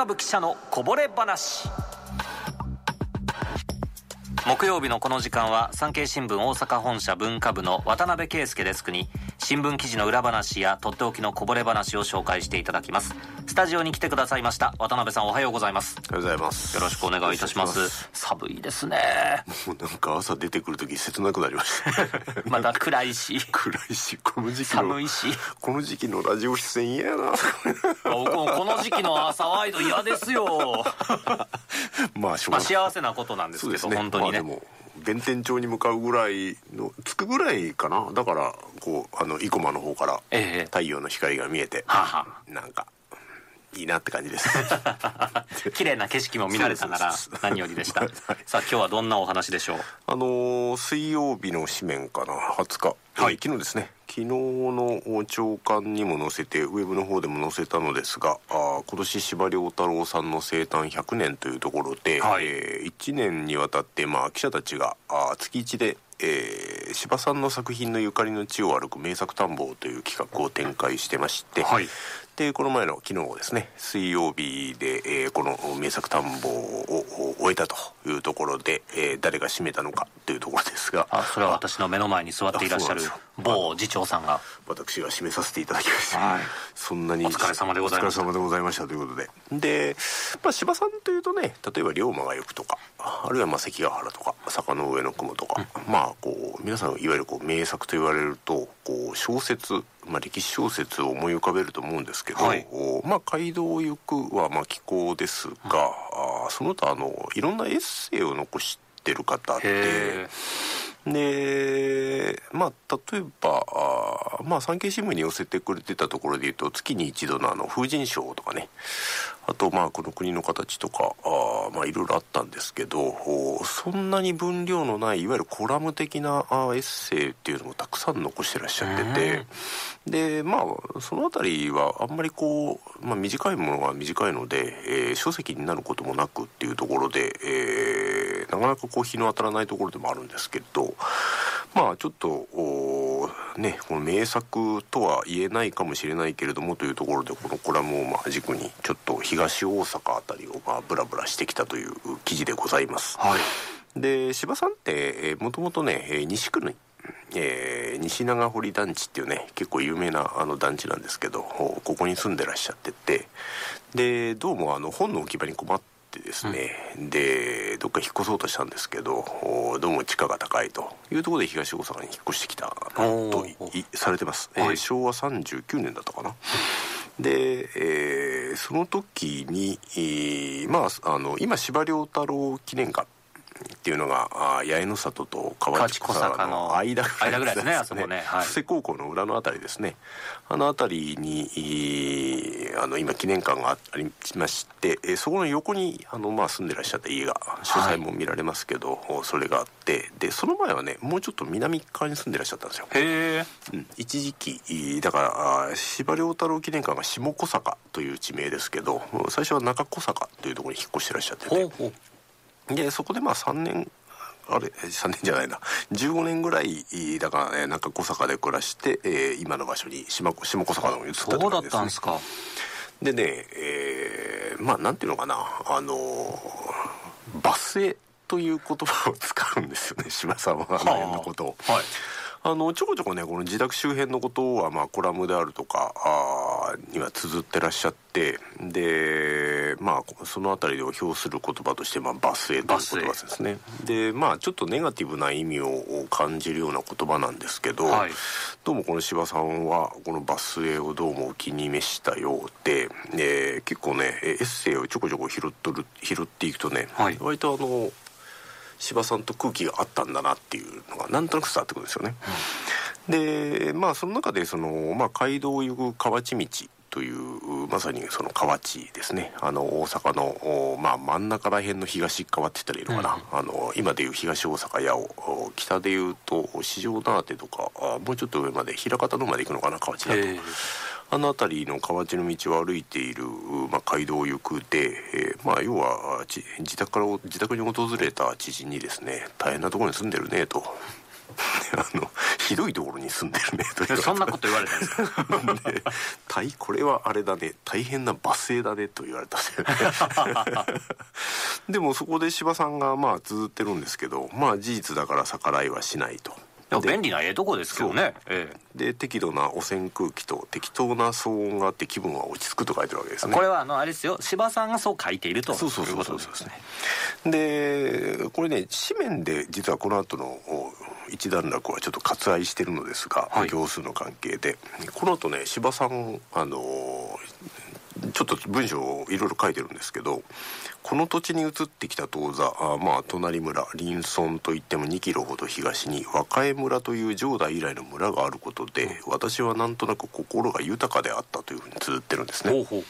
株記者のこぼれ話。木曜日のこの時間は産経新聞大阪本社文化部の渡辺圭介デスクに新聞記事の裏話やとっておきのこぼれ話を紹介していただきます。タジオに来てくださいました。渡辺さんおはようございます。おはようございます。よろしくお願いいたします。寒いですね。もうなんか朝出てくる時切なくなりました。まだ暗いし。暗いしこの時期の寒いし。この時期のラジオ出演嫌やな。僕もこの時期の朝ワイド嫌ですよ。まあまあ幸せなことなんですけど本当にね、まあ、でも弁天町に向かうぐらいの着くぐらいかな。だからこうあの生駒の方からええ。太陽の光が見えて、はあはなんかいいなって感じです。綺麗な景色も見られたなら何よりでした。はい。さあ今日はどんなお話でしょう？あのー水曜日の紙面かな？20日、はい。えー昨日ですね。昨日の朝刊にも載せてウェブの方でも載せたのですがあー今年司馬遼太郎さんの生誕100年というところで、はい。え1年にわたって、まあ、記者たちがあー月1で、えー司馬さんの作品のゆかりの地を歩く名作探訪という企画を展開してまして、はいでこの前の昨日ですね。水曜日で、えーこの名作探訪を終えたというところで、えー誰が締めたのかというところですが。あそれは私の目の前に座っていらっしゃる某次長さんが。私が締めさせていただきました、はい。そんなにお疲れ様でございました。お疲れ様でございましたということで。で、まあ、柴さんというとね例えば龍馬が行くとかあるいはまあ関ヶ原とか坂の上の雲とか、まあこう皆さんいわゆるこう名作と言われるとこう小説、まあ、歴史小説を思い浮かべると思うんですけど、はい。おまあ、街道を行くはまあ気候ですが、あーその他あのいろんなエッセイを残してる方ってへでまあ例えばあーまあ産経新聞に寄せてくれてたところで言うと月に一度のあの風神賞とかね。あとまあこの国の形とかあーまあいろいろあったんですけどおそんなに分量のないいわゆるコラム的なあーエッセイっていうのもたくさん残してらっしゃってて。でまあそのあたりはあんまりこう、まあ、短いものが短いので、えー書籍になることもなくっていうところで、えーなかなかこう日の当たらないところでもあるんですけどまあちょっとねこの名作とは言えないかもしれないけれどもというところでこのコラムをまあ軸にちょっと東大阪あたりをまあブラブラしてきたという記事でございます。はいで柴さんってもともとねえー西区の、えー西長堀団地っていうね結構有名なあの団地なんですけどおここに住んでらっしゃっててでどうもあの本の置き場に困ってですね、でどっか引っ越そうとしたんですけどおどうも地価が高いというところで東大阪に引っ越してきたとされてます、えーはい昭和39年だったかな。で、えーその時に、えーまああの今司馬遼太郎記念館っていうのがあ八重の里と河内小坂の間間ぐらいですねあそこね。はい。布施高校の裏のあたりですね。あのあたりにえーあの今記念館がありまして、えーそこの横にあの、まあ、住んでらっしゃった家が詳細も見られますけど、それがあってでその前はねもうちょっと南側に住んでらっしゃったんですよ。へえうん。一時期だから司馬遼太郎記念館が下小坂という地名ですけど最初は中小坂というところに引っ越してらっしゃってて。ほうほうでそこでまあ3年あれ3年じゃないな。15年ぐらいだからね中小坂で暮らして、えー今の場所に下下小坂の方に移ったそうだったんですか。でね、えーまあなんていうのかな。あのーバスへという言葉を使うんですよね。島さんはあの辺のことを。はい。あのちょこちょこねこの自宅周辺のことは、まあ、コラムであるとかあーには綴ってらっしゃってでまあその辺りでを表する言葉として、まあ、バスへという言葉ですね。でまあちょっとネガティブな意味を感じるような言葉なんですけど、はい。どうもこの柴さんはこのバスへをどうもお気に召したようで、えー結構ねエッセイをちょこちょこ拾っとる拾っていくとね、はい。割とあの柴さんと空気があったんだなっていうのがなんとなく伝わってくるんですよね。でまあその中でその、まあ、街道を行く河内道というまさにその河内ですね。あの大阪の、おまあ、真ん中ら辺の東側って言ったらいいのかな、あの今でいう東大阪八尾お北でいうと四条縄手とかあもうちょっと上まで枚方のまで行くのかな河内だと。あの辺りの河内の道を歩いている、まあ、街道を行くで、えーまあ、要はち自宅から自宅に訪れた知人にですね大変なところに住んでるねとあのひどいところに住んでるねとそんなこと言われたんですか？で大これはあれだね大変な罵声だねと言われたんですよね。でもそこで柴さんがまあ綴ってるんですけどまあ事実だから逆らいはしないと。便利なええとこですけどね、ええ、で適度な汚染空気と適当な騒音があって気分は落ち着くと書いてるわけですね。これはあのあれですよ。柴さんがそう書いているとそうそうそうそうそうですね。でこれね紙面で実はこの後の一段落はちょっと割愛してるのですが、はい、行数の関係で。この後ね柴さんあのちょっと文章をいろいろ書いてるんですけどこの土地に移ってきた当座あまあ隣村林村といっても2キロほど東に和歌江村という上代以来の村があることで私はなんとなく心が豊かであったというふうに綴ってるんですね。ほうほう。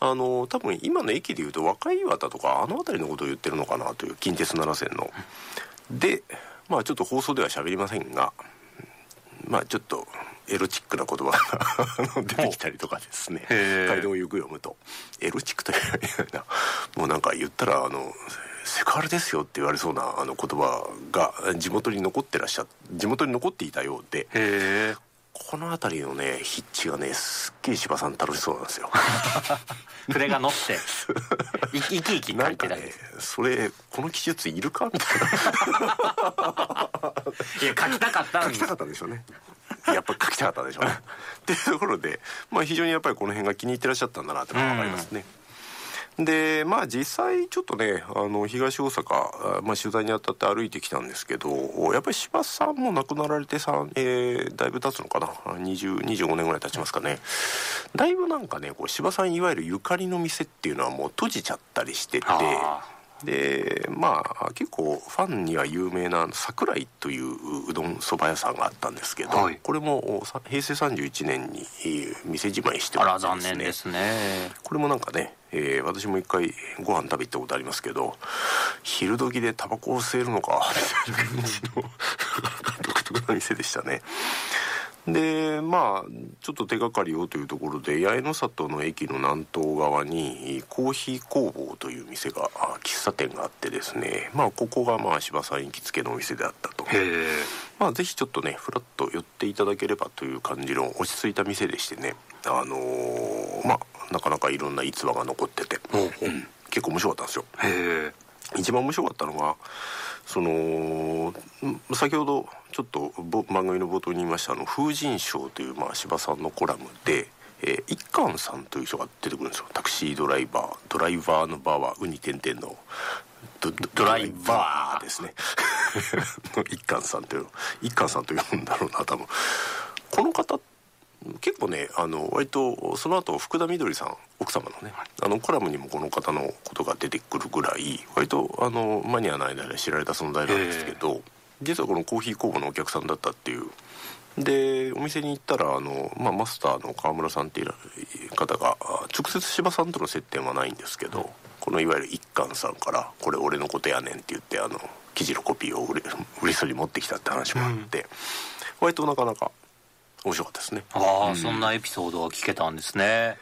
あの多分今の駅でいうと和歌岩田とかあの辺りのことを言ってるのかなという近鉄奈良線の。でまあちょっと放送では喋りませんがまあちょっとエロチックな言葉が 出てきたりとかですね。街道をよく読むと。エロチックというようなもうなんか言ったらあのセクハラですよって言われそうなあの言葉が地元に残ってらっしゃ地元に残っていたようでこの辺りのね筆致がねすっげえ柴さん楽しそうなんですよ。筆が乗って 生き生き書いてねそれこの記述いるか？みたいないや書きたかった書きたかったんでしょうね。やっぱ書きたかったでしょうね。っていうところで、まあ、非常にやっぱりこの辺が気に入ってらっしゃったんだなってのが分かりますね。でまあ実際ちょっとねあの東大阪、まあ、取材にあたって歩いてきたんですけどやっぱり柴さんも亡くなられてさ、えー、だいぶ経つのかな？2025年ぐらい経ちますかね。だいぶなんかねこう柴さんいわゆるゆかりの店っていうのはもう閉じちゃったりしててでまあ結構ファンには有名な桜井といううどんそば屋さんがあったんですけど、はい、これも平成31年に店じまいしておりま残念ですね。これもなんかね、えー、私も一回ご飯食べ行ったことありますけど昼時でタバコを吸えるのかみたいな感じの 独特な店でしたねでまあちょっと手がかりをというところで八重の里の駅の南東側にコーヒー工房という店が喫茶店があってですねまあここがまあ柴さん行きつけのお店であったと。まあぜひちょっとねふらっと寄っていただければという感じの落ち着いた店でしてねあのー、まあなかなかいろんな逸話が残ってて、うん、結構面白かったんですよ。一番面白かったのがその先ほどちょっと番組の冒頭に言いましたあの風神賞というまあ柴さんのコラムで、えー、一貫さんという人が出てくるんですよ。タクシードライバードライバーのバーはウニ点々のドドライバーですね。一貫さんという一貫さんと呼んだろうな多分。この方って結構ねあの割とその後福田みどりさん奥様のねあのコラムにもこの方のことが出てくるぐらい割とあのマニアの間で知られた存在なんですけど実はこのコーヒー工房のお客さんだったっていう。でお店に行ったらあの、まあ、マスターの川村さんっていう方が直接柴さんとの接点はないんですけど、このいわゆる一貫さんから「これ俺のことやねん」って言ってあの記事のコピーを売れ売れそうに持ってきたって話もあって、うん、割となかなか面白かったですね。ああ、うん、そんなエピソードが聞けたんですね。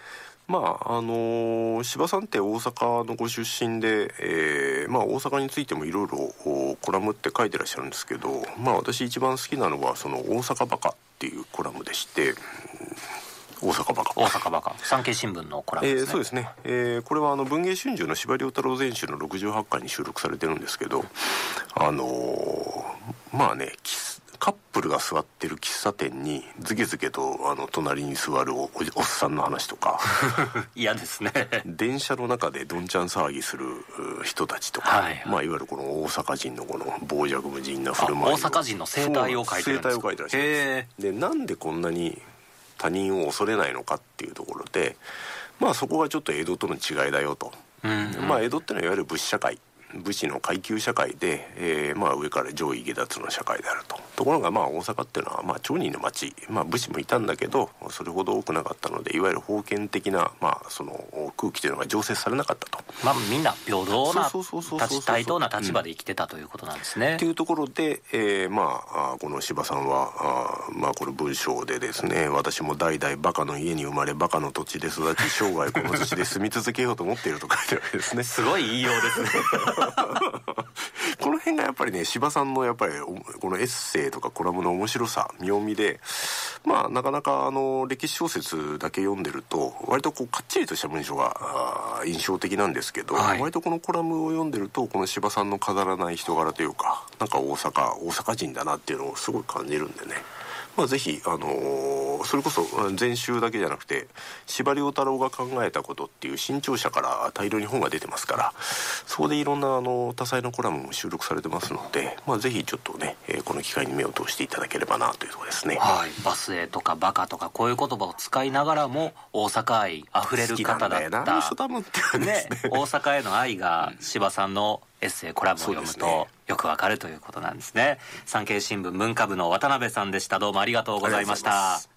まああのー、柴さんって大阪のご出身で、えーまあ、大阪についてもいろいろコラムって書いてらっしゃるんですけど、まあ、私一番好きなのはその「大阪バカ」っていうコラムでして。大阪バカ。大阪バカ。産経新聞のコラムですね、えー、そうですね、えー、これはあの文藝春秋の司馬遼太郎全集の68巻に収録されてるんですけどあのー、まあねカップルが座ってる喫茶店にズケズケとあの隣に座るおおっさんの話とか。嫌ですね。電車の中でどんちゃん騒ぎする人たちとか、はいはい。まあ、いわゆるこの大阪人のこの傍若無人な振る舞い大阪人の生態を書いてるんですか生態を書いてらっしゃるんでなんでこんなに他人を恐れないのかっていうところでまあそこがちょっと江戸との違いだよと、うんうん、まあ江戸ってのはいわゆる物社会。武士の階級社会で、えー、まあ上から上位下脱の社会であるとところがまあ大阪っていうのはまあ町人の町、まあ、武士もいたんだけどそれほど多くなかったのでいわゆる封建的な、まあ、その空気というのが常設されなかったとまあみんな平等な対等な立場で生きてたということなんですね。と、うん、いうところで、えー、まあこの柴さんはあまあこれ文章でですね私も代々バカの家に生まれバカの土地で育ち生涯この土地で住み続けようと思っていると書いてるわけですね。すごい言いようですね この辺がやっぱりね司馬さんのやっぱりこのエッセイとかコラムの面白さ妙味でまあなかなかあの歴史小説だけ読んでると割とこうかっちりとした文章が印象的なんですけど、はい、割とこのコラムを読んでるとこの司馬さんの飾らない人柄というかなんか大阪大阪人だなっていうのをすごい感じるんでねまあ、ぜひ、あのー、それこそ全集だけじゃなくて司馬太郎が考えたことっていう新潮社から大量に本が出てますからそこでいろんなあの多彩なコラムも収録されてますので、まあ、ぜひちょっとね、えー、この機会に目を通していただければなというところですね、はい、バスへとかバカとかこういう言葉を使いながらも大阪愛あふれる方だったね、ね、大阪への愛が司馬さんのエッセイコラムを読むとよくわかるということなんですね。産経新聞文化部の渡辺さんでした。どうもありがとうございました